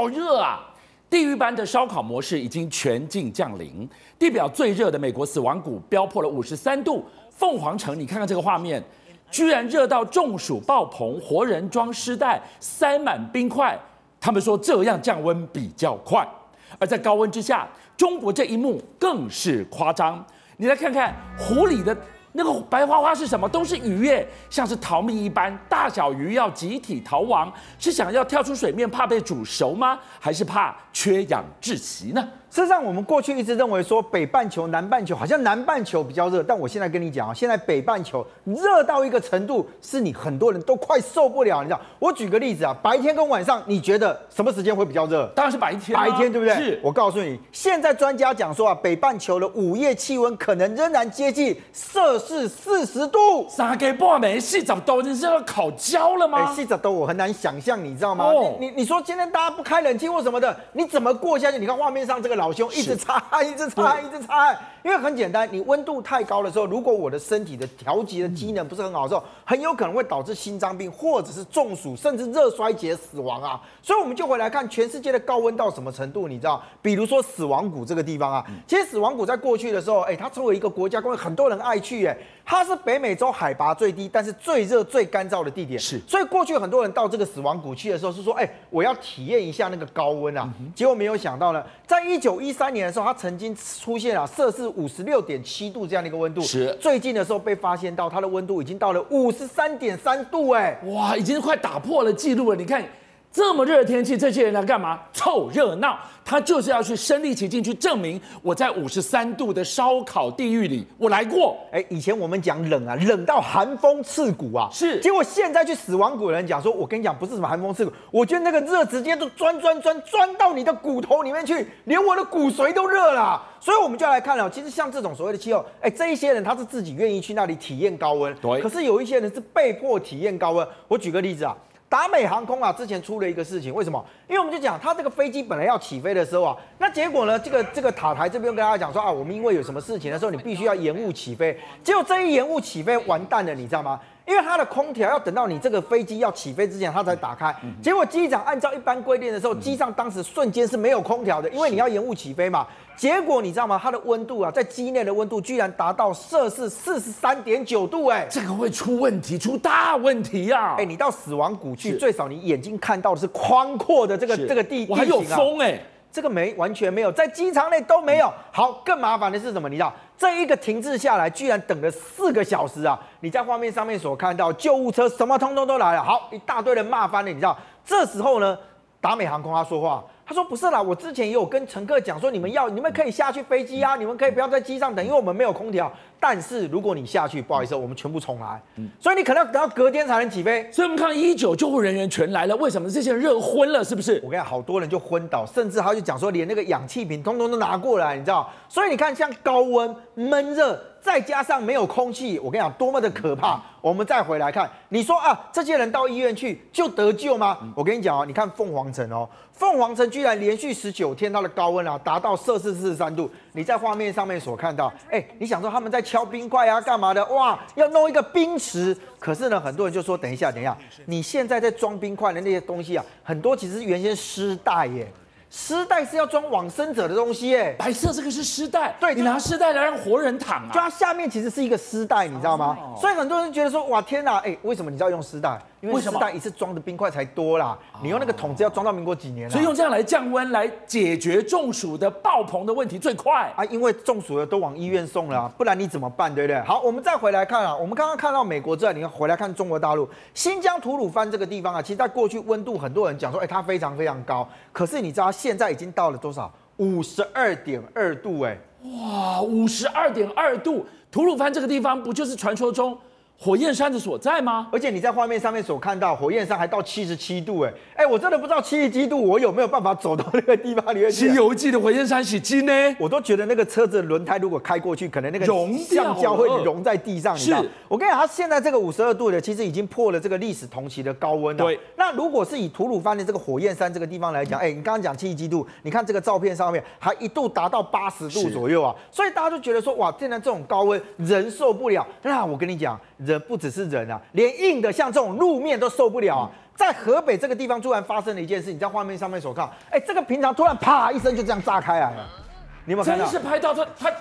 好热啊！地狱般的烧烤模式已经全境降临，地表最热的美国死亡谷飙破了五十三度。凤凰城，你看看这个画面，居然热到中暑爆棚，活人装尸袋，塞满冰块。他们说这样降温比较快。而在高温之下，中国这一幕更是夸张。你来看看湖里的。那个白花花是什么？都是鱼耶，像是逃命一般，大小鱼要集体逃亡，是想要跳出水面怕被煮熟吗？还是怕缺氧窒息呢？事实上，我们过去一直认为说北半球、南半球好像南半球比较热，但我现在跟你讲啊，现在北半球热到一个程度，是你很多人都快受不了。你知道，我举个例子啊，白天跟晚上，你觉得什么时间会比较热？当然是白天，白天对不对？是。我告诉你，现在专家讲说啊，北半球的午夜气温可能仍然接近摄氏四十度。三更半夜四十度，你是要烤焦了吗？四十度我很难想象，你知道吗？哦、你你你说今天大家不开冷气或什么的，你怎么过下去？你看画面上这个。老兄 一直擦，一直擦，一直擦，因为很简单，你温度太高的时候，如果我的身体的调节的机能不是很好的时候，很有可能会导致心脏病，或者是中暑，甚至热衰竭死亡啊。所以我们就回来看全世界的高温到什么程度，你知道？比如说死亡谷这个地方啊，其实死亡谷在过去的时候，哎，它作为一个国家公园，很多人爱去，哎，它是北美洲海拔最低，但是最热最干燥的地点。是，所以过去很多人到这个死亡谷去的时候，是说，哎，我要体验一下那个高温啊。结果没有想到呢，在一九一九一三年的时候，它曾经出现了摄氏五十六点七度这样的一个温度。是，最近的时候被发现到它的温度已经到了五十三点三度，哎，哇，已经快打破了记录了。你看。这么热的天气，这些人来干嘛？凑热闹。他就是要去身临其境，去证明我在五十三度的烧烤地狱里，我来过。哎，以前我们讲冷啊，冷到寒风刺骨啊。是。结果现在去死亡谷的人讲说，我跟你讲，不是什么寒风刺骨，我觉得那个热直接都钻钻钻钻到你的骨头里面去，连我的骨髓都热了。所以我们就要来看了，其实像这种所谓的气候，哎，这一些人他是自己愿意去那里体验高温。对。可是有一些人是被迫体验高温。我举个例子啊。达美航空啊，之前出了一个事情，为什么？因为我们就讲，他这个飞机本来要起飞的时候啊，那结果呢，这个这个塔台这边跟大家讲说啊，我们因为有什么事情的时候，你必须要延误起飞。结果这一延误起飞，完蛋了，你知道吗？因为它的空调要等到你这个飞机要起飞之前，它才打开。结果机长按照一般规定的时候，机上当时瞬间是没有空调的，因为你要延误起飞嘛。结果你知道吗？它的温度啊，在机内的温度居然达到摄氏四十三点九度，哎，这个会出问题，出大问题呀！哎，你到死亡谷去，最少你眼睛看到的是宽阔的这个这个地地形啊，还有风哎。这个没完全没有，在机舱内都没有。好，更麻烦的是什么？你知道，这一个停滞下来，居然等了四个小时啊！你在画面上面所看到，救护车什么通通都来了。好，一大堆人骂翻了，你知道，这时候呢，达美航空他说话。他说不是啦，我之前也有跟乘客讲说，你们要你们可以下去飞机啊，你们可以不要在机上等，因为我们没有空调。但是如果你下去，不好意思，我们全部重来。嗯，所以你可能要等到隔天才能起飞。所以我们看一九救护人员全来了，为什么这些人热昏了？是不是？我跟你讲，好多人就昏倒，甚至他就讲说，连那个氧气瓶通通都拿过来，你知道？所以你看，像高温闷热。再加上没有空气，我跟你讲多么的可怕。我们再回来看，你说啊，这些人到医院去就得救吗？我跟你讲啊，你看凤凰城哦，凤凰城居然连续十九天它的高温啊达到摄氏四十三度。你在画面上面所看到，哎，你想说他们在敲冰块啊，干嘛的？哇，要弄一个冰池。可是呢，很多人就说，等一下，等一下，你现在在装冰块的那些东西啊，很多其实原先湿带耶。尸袋是要装往生者的东西，哎，白色这个是丝带，对，你拿丝带来让活人躺啊，就它下面其实是一个丝带，你知道吗？哦、所以很多人觉得说，哇，天哪，哎，为什么你知道用丝带？因为丝带一次装的冰块才多啦，你用那个桶子要装到民国几年？所以用这样来降温，来解决中暑的爆棚的问题最快啊！因为中暑的都往医院送了，不然你怎么办？对不对？好，我们再回来看啊，我们刚刚看到美国之后，你要回来看中国大陆新疆吐鲁番这个地方啊，其实在过去温度很多人讲说，哎，它非常非常高，可是你知道它现在已经到了多少？五十二点二度，哎，哇，五十二点二度，吐鲁番这个地方不就是传说中？火焰山的所在吗？而且你在画面上面所看到，火焰山还到七十七度，哎哎，我真的不知道七十七度我有没有办法走到那个地方里面去。西游记的火焰山是金呢？我都觉得那个车子轮胎如果开过去，可能那个橡胶会融在地上。你知道？我跟你讲，它现在这个五十二度的，其实已经破了这个历史同期的高温了。对。那如果是以吐鲁番的这个火焰山这个地方来讲，哎，你刚刚讲七十七度，你看这个照片上面还一度达到八十度左右啊，所以大家就觉得说，哇，现在这种高温人受不了。那我跟你讲。人不只是人啊，连硬的像这种路面都受不了啊。在河北这个地方突然发生了一件事，你在画面上面所看，哎、欸，这个平常突然啪一声就这样炸开来了，你有没有看到？真是拍到它，它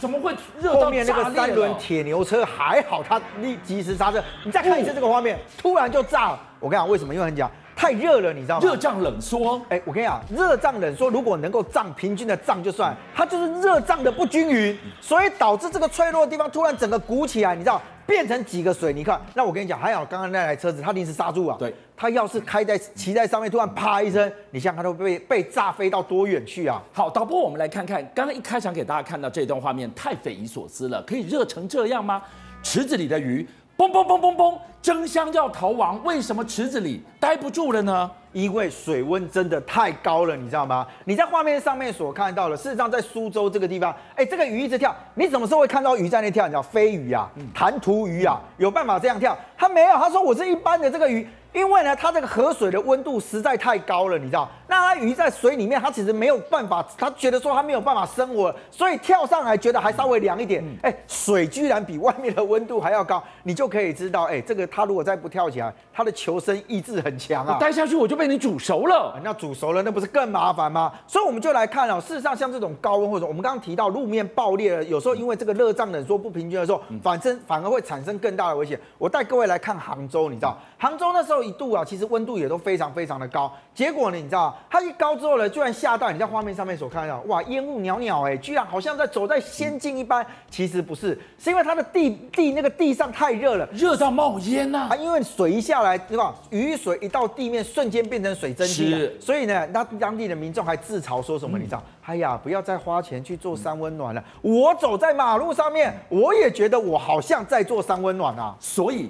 怎么会热到？后面那个三轮铁牛车还好，它立及时刹车。你再看一次这个画面，突然就炸了。我跟你讲，为什么？因为很讲。太热了，你知道吗？热胀冷缩。哎、欸，我跟你讲，热胀冷缩，如果能够胀平均的胀就算，它就是热胀的不均匀，所以导致这个脆弱的地方突然整个鼓起来，你知道，变成几个水泥看。那我跟你讲，还好刚刚那台车子它临时刹住啊。对，它要是开在骑在上面，突然啪一声，你想想它都被 被炸飞到多远去啊？好，导播，我们来看看，刚刚一开场给大家看到这段画面，太匪夷所思了，可以热成这样吗？池子里的鱼。嘣嘣嘣嘣嘣，争相要逃亡，为什么池子里待不住了呢？因为水温真的太高了，你知道吗？你在画面上面所看到的，事实上在苏州这个地方，哎，这个鱼一直跳，你什么时候会看到鱼在那跳？你知道飞鱼啊，弹涂鱼啊，有办法这样跳？他没有，他说我是一般的这个鱼。因为呢，它这个河水的温度实在太高了，你知道？那它鱼在水里面，它其实没有办法，它觉得说它没有办法生活，所以跳上来觉得还稍微凉一点。哎，水居然比外面的温度还要高，你就可以知道，哎，这个它如果再不跳起来，它的求生意志很强啊。待下去我就被你煮熟了，那煮熟了那不是更麻烦吗？所以我们就来看哦，事实上像这种高温或者我们刚刚提到路面爆裂了，有时候因为这个热胀冷缩不平均的时候，反正反而会产生更大的危险。我带各位来看杭州，你知道杭州那时候一度啊，其实温温度也都非常非常的高，结果呢，你知道它一高之后呢，居然吓到你在画面上面所看到，哇，烟雾袅袅，哎，居然好像在走在仙境一般。其实不是，是因为它的地地那个地上太热了，热到冒烟呐、啊。啊，因为水一下来，对吧？雨水一到地面，瞬间变成水蒸气。是。所以呢，那当地的民众还自嘲说什么？你知道？嗯、哎呀，不要再花钱去做三温暖了。我走在马路上面，我也觉得我好像在做三温暖啊。所以。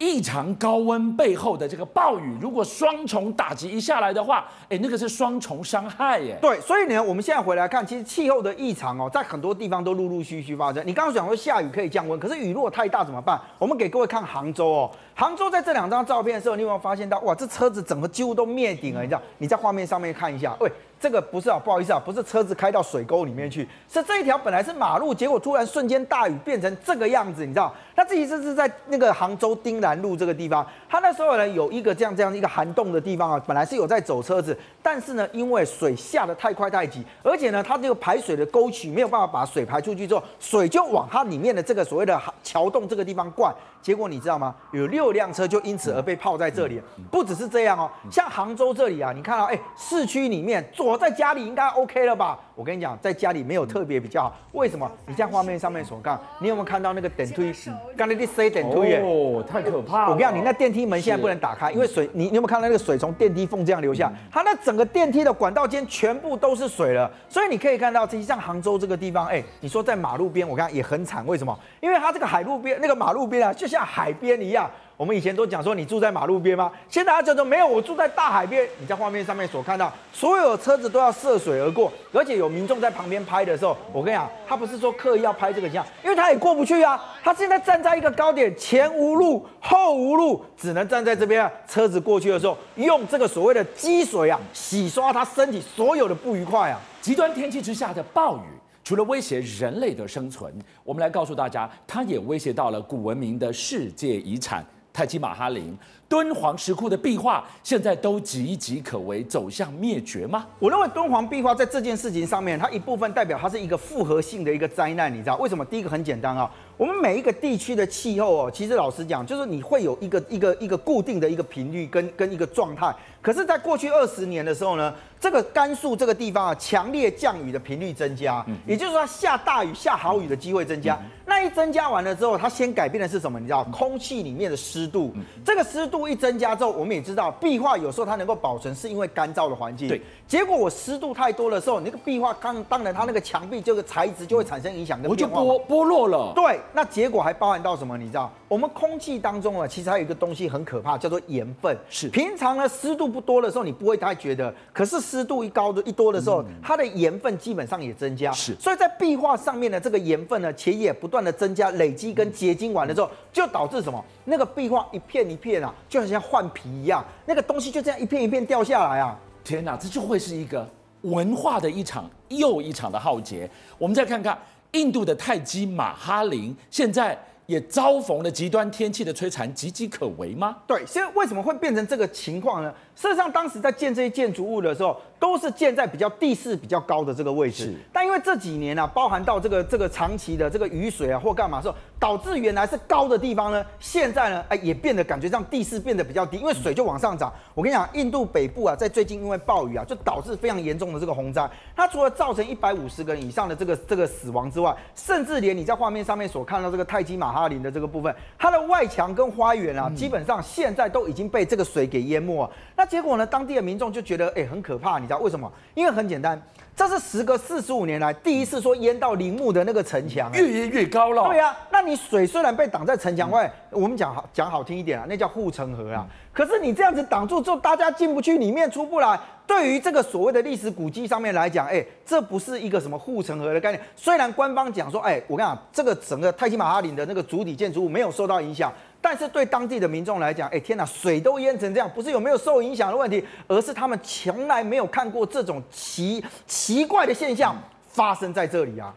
异常高温背后的这个暴雨，如果双重打击一下来的话，哎，那个是双重伤害耶。对，所以呢，我们现在回来看，其实气候的异常哦，在很多地方都陆陆续续发生。你刚刚讲说下雨可以降温，可是雨落太大怎么办？我们给各位看杭州哦，杭州在这两张照片的时候，你有没有发现到哇，这车子整个几乎都灭顶了？你知道？你在画面上面看一下，喂。这个不是啊，不好意思啊，不是车子开到水沟里面去，是这一条本来是马路，结果突然瞬间大雨变成这个样子，你知道？他自己这是在那个杭州丁兰路这个地方，他那时候呢有一个这样这样一个涵洞的地方啊，本来是有在走车子，但是呢因为水下的太快太急，而且呢它这个排水的沟渠没有办法把水排出去之后，水就往它里面的这个所谓的桥洞这个地方灌，结果你知道吗？有六辆车就因此而被泡在这里，不只是这样哦，像杭州这里啊，你看到哎市区里面坐。在家里应该 OK 了吧？我跟你讲，在家里没有特别比较好。为什么？你在画面上面所看，你有没有看到那个电梯？刚才你 say 电梯哦，太可怕了！我跟你讲，你那电梯门现在不能打开，因为水，你你有没有看到那个水从电梯缝这样流下？它那整个电梯的管道间全部都是水了。所以你可以看到，实际上杭州这个地方，哎，你说在马路边，我看也很惨。为什么？因为它这个海路边那个马路边啊，就像海边一样。我们以前都讲说，你住在马路边吗？现在他讲说没有，我住在大海边。你在画面上面所看到，所有车子都要涉水而过，而且有民众在旁边拍的时候，我跟你讲，他不是说刻意要拍这个像，因为他也过不去啊。他现在站在一个高点，前无路，后无路，只能站在这边。车子过去的时候，用这个所谓的积水啊，洗刷他身体所有的不愉快啊。极端天气之下的暴雨，除了威胁人类的生存，我们来告诉大家，它也威胁到了古文明的世界遗产。泰姬玛哈林、敦煌石窟的壁画，现在都岌岌可危，走向灭绝吗？我认为敦煌壁画在这件事情上面，它一部分代表它是一个复合性的一个灾难，你知道为什么？第一个很简单啊，我们每一个地区的气候哦，其实老实讲，就是你会有一个一个一个固定的一个频率跟跟一个状态。可是，在过去二十年的时候呢，这个甘肃这个地方啊，强烈降雨的频率增加，也就是说，下大雨、下好雨的机会增加。那一增加完了之后，它先改变的是什么？你知道，空气里面的湿度。这个湿度一增加之后，我们也知道，壁画有时候它能够保存，是因为干燥的环境。对。结果我湿度太多的时候，那个壁画当当然它那个墙壁这个材质就会产生影响，我就剥剥落了。对。那结果还包含到什么？你知道，我们空气当中啊，其实还有一个东西很可怕，叫做盐分。是。平常呢，湿度不多的时候，你不会太觉得。可是湿度一高的、一多的时候，它的盐分基本上也增加。是，所以在壁画上面的这个盐分呢，且也不断的增加、累积跟结晶完了之后，就导致什么？那个壁画一片一片啊，就好像换皮一样，那个东西就这样一片一片掉下来啊！天哪，这就会是一个文化的一场又一场的浩劫。我们再看看印度的泰姬玛哈林，现在。也遭逢了极端天气的摧残，岌岌可危吗？对，所以为什么会变成这个情况呢？事实上，当时在建这些建筑物的时候，都是建在比较地势比较高的这个位置。是。但因为这几年啊，包含到这个这个长期的这个雨水啊或干嘛的时候，导致原来是高的地方呢，现在呢，哎也变得感觉上地势变得比较低，因为水就往上涨。我跟你讲，印度北部啊，在最近因为暴雨啊，就导致非常严重的这个洪灾。它除了造成一百五十个人以上的这个这个死亡之外，甚至连你在画面上面所看到这个泰姬玛哈陵的这个部分，它的外墙跟花园啊，基本上现在都已经被这个水给淹没了。那结果呢，当地的民众就觉得哎、欸、很可怕，你知道为什么？因为很简单，这是时隔四十五年来第一次说淹到陵墓的那个城墙，越淹越高了。对呀、啊，那你水虽然被挡在城墙外，我们讲好讲好听一点啊，那叫护城河啊。可是你这样子挡住之后，大家进不去，里面出不来。对于这个所谓的历史古迹上面来讲，哎，这不是一个什么护城河的概念。虽然官方讲说，哎，我跟你讲，这个整个泰姬玛哈陵的那个主体建筑物没有受到影响，但是对当地的民众来讲，哎，天哪，水都淹成这样，不是有没有受影响的问题，而是他们从来没有看过这种奇奇怪的现象发生在这里啊。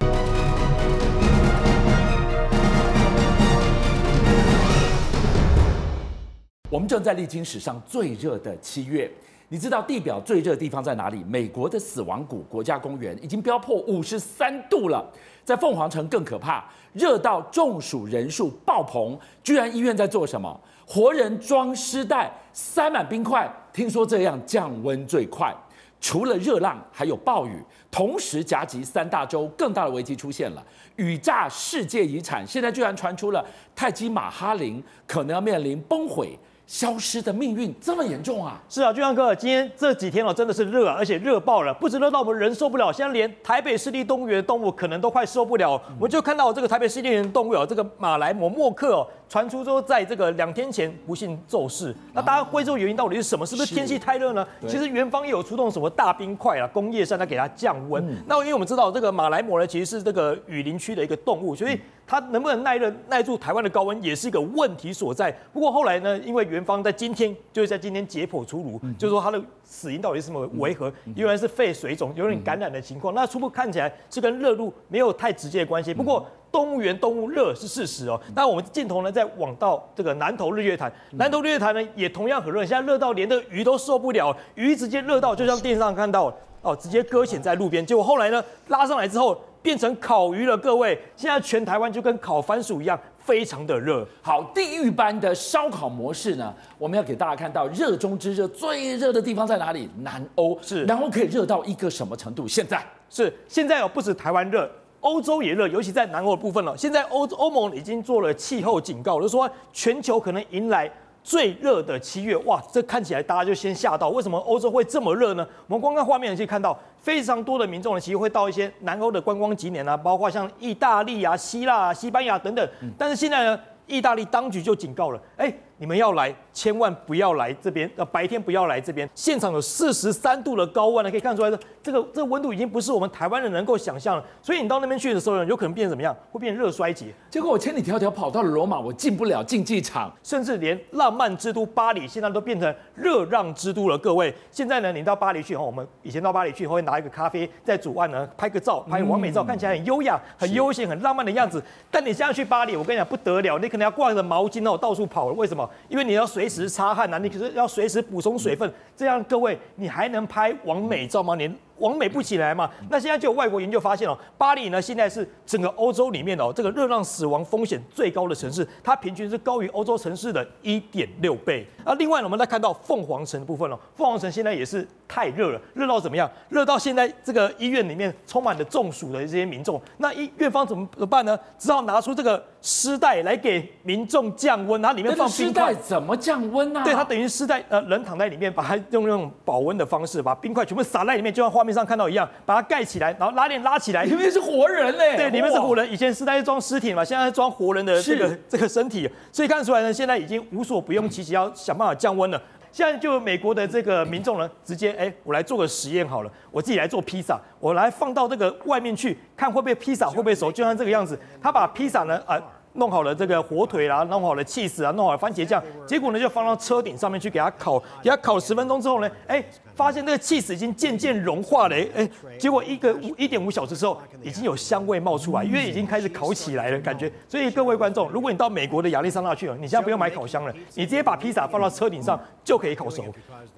我们正在历经史上最热的七月。你知道地表最热的地方在哪里？美国的死亡谷国家公园已经飙破五十三度了，在凤凰城更可怕，热到中暑人数爆棚，居然医院在做什么？活人装尸袋，塞满冰块，听说这样降温最快。除了热浪，还有暴雨，同时夹击三大洲，更大的危机出现了，雨炸世界遗产，现在居然传出了泰姬玛哈林可能要面临崩毁。消失的命运这么严重啊！是啊，俊阳哥，今天这几天哦，真的是热，而且热爆了，不止热到我们人受不了，现在连台北市立动物园的动物可能都快受不了。我就看到这个台北市立动物园动物哦，这个马来貘莫克哦，传出说在这个两天前不幸骤逝。那大家会这个原因到底是什么？是不是天气太热呢？其实元方也有出动什么大冰块啊、工业扇来给它降温。嗯、那因为我们知道这个马来貘呢，其实是这个雨林区的一个动物，所以。它能不能耐热耐住台湾的高温，也是一个问题所在。不过后来呢，因为元芳在今天就是在今天解剖出炉，嗯、就是说它的死因到底是什么为何？嗯、原来是肺水肿，有点感染的情况。嗯、那初步看起来是跟热度没有太直接的关系。不过动物园动物热是事实哦。嗯、那我们镜头呢，再往到这个南投日月潭，嗯、南投日月潭呢也同样很热，现在热到连这个鱼都受不了，鱼直接热到就像电视上看到哦，直接搁浅在路边。结果后来呢，拉上来之后。变成烤鱼了，各位，现在全台湾就跟烤番薯一样，非常的热。好，地狱般的烧烤模式呢，我们要给大家看到热中之热，最热的地方在哪里？南欧是，南欧可以热到一个什么程度？现在是现在哦，不止台湾热，欧洲也热，尤其在南欧的部分了。现在欧欧盟已经做了气候警告，就是说全球可能迎来。最热的七月，哇，这看起来大家就先吓到，为什么欧洲会这么热呢？我们光看画面可以看到，非常多的民众呢，其实会到一些南欧的观光景点啊，包括像意大利啊、希腊啊、西班牙等等。但是现在呢，意大利当局就警告了，哎。你们要来，千万不要来这边。呃，白天不要来这边。现场有四十三度的高温呢，可以看出来，这个这个温度已经不是我们台湾人能够想象了。所以你到那边去的时候呢，有可能变成怎么样？会变热衰竭。结果我千里迢迢跑到了罗马，我进不了竞技场，甚至连浪漫之都巴黎现在都变成热浪之都了。各位，现在呢，你到巴黎去哈，我们以前到巴黎去会拿一个咖啡在左岸呢拍个照，拍完美照，看起来很优雅、很悠闲、很浪漫的样子。但你现在去巴黎，我跟你讲不得了，你可能要挂着毛巾哦到处跑了。为什么？因为你要随时擦汗呐，你可是要随时补充水分，这样各位你还能拍完美照吗？你？完美不起来嘛？那现在就有外国研究发现哦，巴黎呢现在是整个欧洲里面哦，这个热浪死亡风险最高的城市，它平均是高于欧洲城市的一点六倍。啊，另外呢，我们再看到凤凰城的部分哦，凤凰城现在也是太热了，热到怎么样？热到现在这个医院里面充满了中暑的这些民众，那医院方怎么怎么办呢？只好拿出这个湿袋来给民众降温，它里面放冰块。怎么降温呢？对，它等于湿袋，呃，人躺在里面，把它用那种保温的方式，把冰块全部撒在里面，就像画面上看到一样，把它盖起来，然后拉链拉起来，里面是活人嘞。对，里面是活人。以前是装尸体嘛，现在是装活人的这个是这个身体，所以看出来呢，现在已经无所不用其极，要想办法降温了。现在就美国的这个民众呢，直接哎，我来做个实验好了，我自己来做披萨，我来放到这个外面去看会不会披萨会不会熟，就像这个样子，他把披萨呢啊。呃弄好了这个火腿啦，弄好了起司啊，弄好了番茄酱，结果呢就放到车顶上面去给它烤，给它烤十分钟之后呢，哎，发现那个起司已经渐渐融化了，哎，结果一个五一点五小时之后，已经有香味冒出来，因为已经开始烤起来了，感觉。所以各位观众，如果你到美国的亚利桑那去了，你现在不用买烤箱了，你直接把披萨放到车顶上就可以烤熟。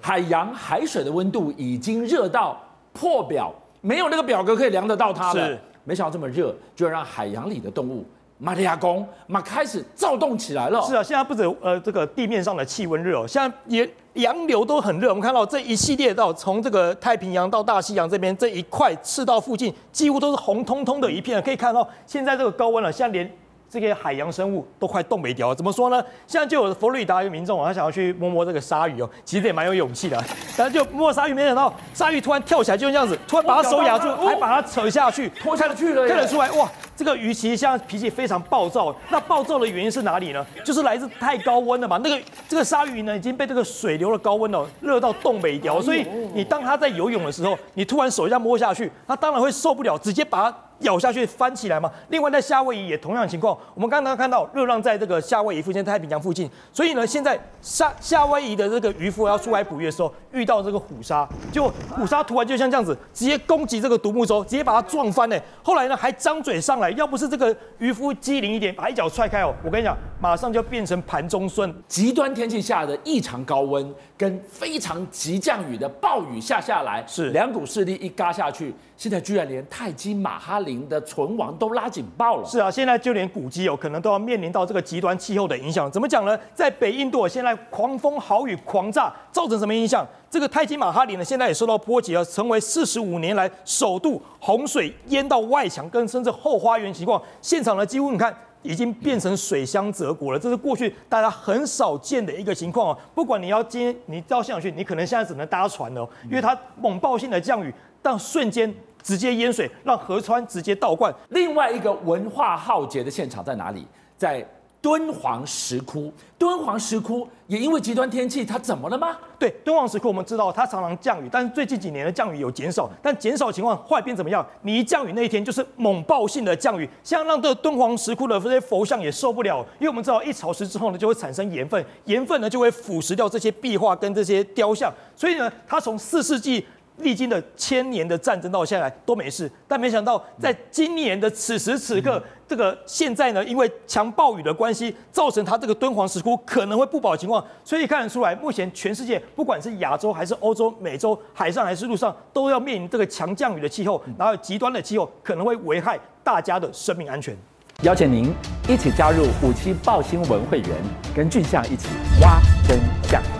海洋海水的温度已经热到破表，没有那个表格可以量得到它了。是，没想到这么热，就让海洋里的动物。马里亚宫马开始躁动起来了。是啊，现在不止呃这个地面上的气温热哦，现在也洋流都很热。我们看到这一系列到从这个太平洋到大西洋这边这一块赤道附近，几乎都是红彤彤的一片。可以看到现在这个高温了，现在连。这些海洋生物都快冻没掉了，怎么说呢？现在就有佛罗里达一个民众他想要去摸摸这个鲨鱼哦，其实也蛮有勇气的。但是就摸鲨鱼，没想到鲨鱼突然跳起来，就这样子，突然把他手咬住，还把它扯下去，拖下去了。看得出来，哇，这个鱼其实现在脾气非常暴躁。那暴躁的原因是哪里呢？就是来自太高温了嘛。那个这个鲨鱼呢，已经被这个水流的高温哦，热到冻北掉。所以你当它在游泳的时候，你突然手一下摸下去，它当然会受不了，直接把它。咬下去翻起来嘛。另外在夏威夷也同样情况，我们刚刚看到热浪在这个夏威夷附近、太平洋附近，所以呢，现在夏夏威夷的这个渔夫要出海捕鱼的时候，遇到这个虎鲨，就虎鲨突然就像这样子，直接攻击这个独木舟，直接把它撞翻呢。后来呢，还张嘴上来，要不是这个渔夫机灵一点，把一脚踹开哦，我跟你讲，马上就变成盘中孙。极端天气下的异常高温跟非常急降雨的暴雨下下来，是两股势力一嘎下去。现在居然连泰姬玛哈林的存亡都拉警报了。是啊，现在就连古迹有可能都要面临到这个极端气候的影响。怎么讲呢？在北印度，现在狂风豪雨狂炸，造成什么影响？这个泰姬玛哈林呢，现在也受到波及了，成为四十五年来首度洪水淹到外墙跟甚至后花源情况。现场呢，几乎你看已经变成水乡泽国了，这是过去大家很少见的一个情况哦。不管你要接你到现场去，你可能现在只能搭船了，因为它猛爆性的降雨。但瞬间直接淹水，让河川直接倒灌。另外一个文化浩劫的现场在哪里？在敦煌石窟。敦煌石窟也因为极端天气，它怎么了吗？对，敦煌石窟我们知道它常常降雨，但是最近几年的降雨有减少。但减少情况坏变怎么样？你一降雨那一天就是猛爆性的降雨，像让这敦煌石窟的这些佛像也受不了，因为我们知道一潮湿之后呢，就会产生盐分，盐分呢就会腐蚀掉这些壁画跟这些雕像，所以呢，它从四世纪。历经了千年的战争到现在都没事，但没想到在今年的此时此刻，这个现在呢，因为强暴雨的关系，造成它这个敦煌石窟可能会不保的情况，所以看得出来，目前全世界不管是亚洲还是欧洲、美洲，海上还是陆上，都要面临这个强降雨的气候，然后极端的气候可能会危害大家的生命安全。邀请您一起加入五七爆新闻会员，跟俊相一起挖真相。